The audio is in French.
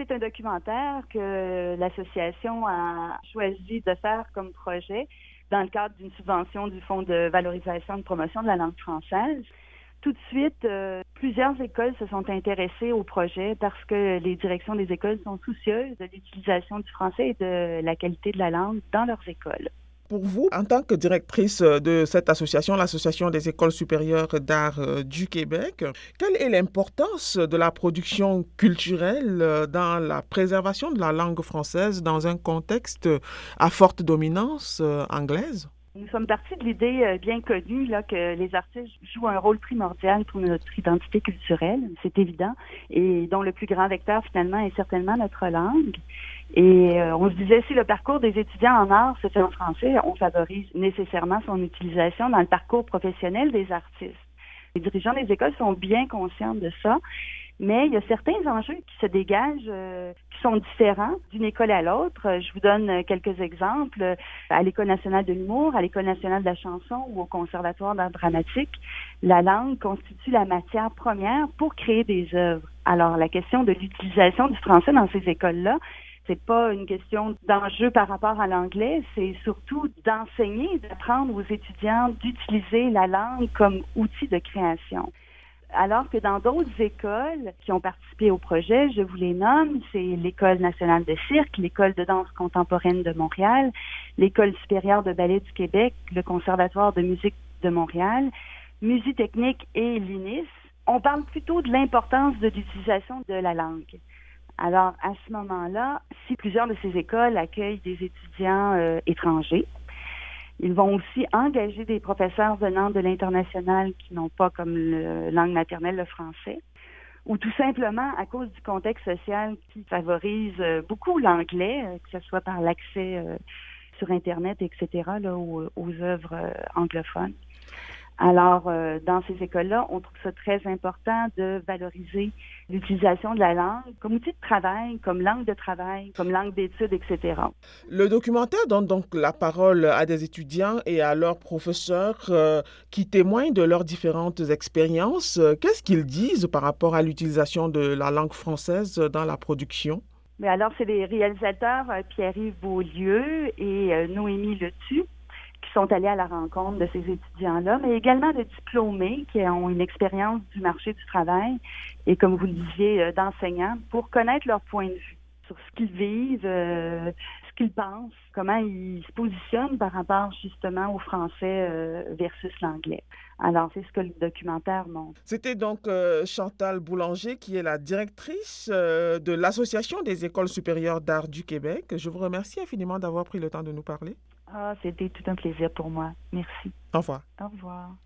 C'est un documentaire que l'association a choisi de faire comme projet dans le cadre d'une subvention du Fonds de valorisation et de promotion de la langue française. Tout de suite, euh, plusieurs écoles se sont intéressées au projet parce que les directions des écoles sont soucieuses de l'utilisation du français et de la qualité de la langue dans leurs écoles. Pour vous, en tant que directrice de cette association, l'Association des écoles supérieures d'art euh, du Québec, quelle est l'importance de la production culturelle euh, dans la préservation de la langue française dans un contexte à forte dominance euh, anglaise? Nous sommes partis de l'idée bien connue là, que les artistes jouent un rôle primordial pour notre identité culturelle, c'est évident, et dont le plus grand vecteur finalement est certainement notre langue. Et euh, on se disait, si le parcours des étudiants en art se fait en français, on favorise nécessairement son utilisation dans le parcours professionnel des artistes. Les dirigeants des écoles sont bien conscients de ça, mais il y a certains enjeux qui se dégagent, euh, qui sont différents d'une école à l'autre. Je vous donne quelques exemples. À l'École nationale de l'humour, à l'École nationale de la chanson ou au Conservatoire d'art dramatique, la langue constitue la matière première pour créer des œuvres. Alors, la question de l'utilisation du français dans ces écoles-là, c'est pas une question d'enjeu par rapport à l'anglais, c'est surtout d'enseigner, d'apprendre aux étudiants d'utiliser la langue comme outil de création. Alors que dans d'autres écoles qui ont participé au projet, je vous les nomme, c'est l'École nationale de cirque, l'École de danse contemporaine de Montréal, l'École supérieure de ballet du Québec, le Conservatoire de musique de Montréal, Technique et l'UNIS. On parle plutôt de l'importance de l'utilisation de la langue. Alors, à ce moment-là, si plusieurs de ces écoles accueillent des étudiants euh, étrangers, ils vont aussi engager des professeurs venant de l'international qui n'ont pas comme langue maternelle le français, ou tout simplement à cause du contexte social qui favorise euh, beaucoup l'anglais, euh, que ce soit par l'accès sur Internet, etc., là, aux, aux œuvres anglophones. Alors, euh, dans ces écoles-là, on trouve ça très important de valoriser l'utilisation de la langue comme outil de travail, comme langue de travail, comme langue d'études, etc. Le documentaire donne donc la parole à des étudiants et à leurs professeurs euh, qui témoignent de leurs différentes expériences. Qu'est-ce qu'ils disent par rapport à l'utilisation de la langue française dans la production? Mais alors, c'est les réalisateurs euh, Pierre-Yves Beaulieu et Noémie Letu sont allés à la rencontre de ces étudiants-là, mais également de diplômés qui ont une expérience du marché du travail et, comme vous le disiez, euh, d'enseignants pour connaître leur point de vue sur ce qu'ils vivent, euh, ce qu'ils pensent, comment ils se positionnent par rapport justement au français euh, versus l'anglais. Alors, c'est ce que le documentaire montre. C'était donc Chantal Boulanger, qui est la directrice de l'Association des écoles supérieures d'art du Québec. Je vous remercie infiniment d'avoir pris le temps de nous parler. Ah, c'était tout un plaisir pour moi. Merci. Au revoir. Au revoir.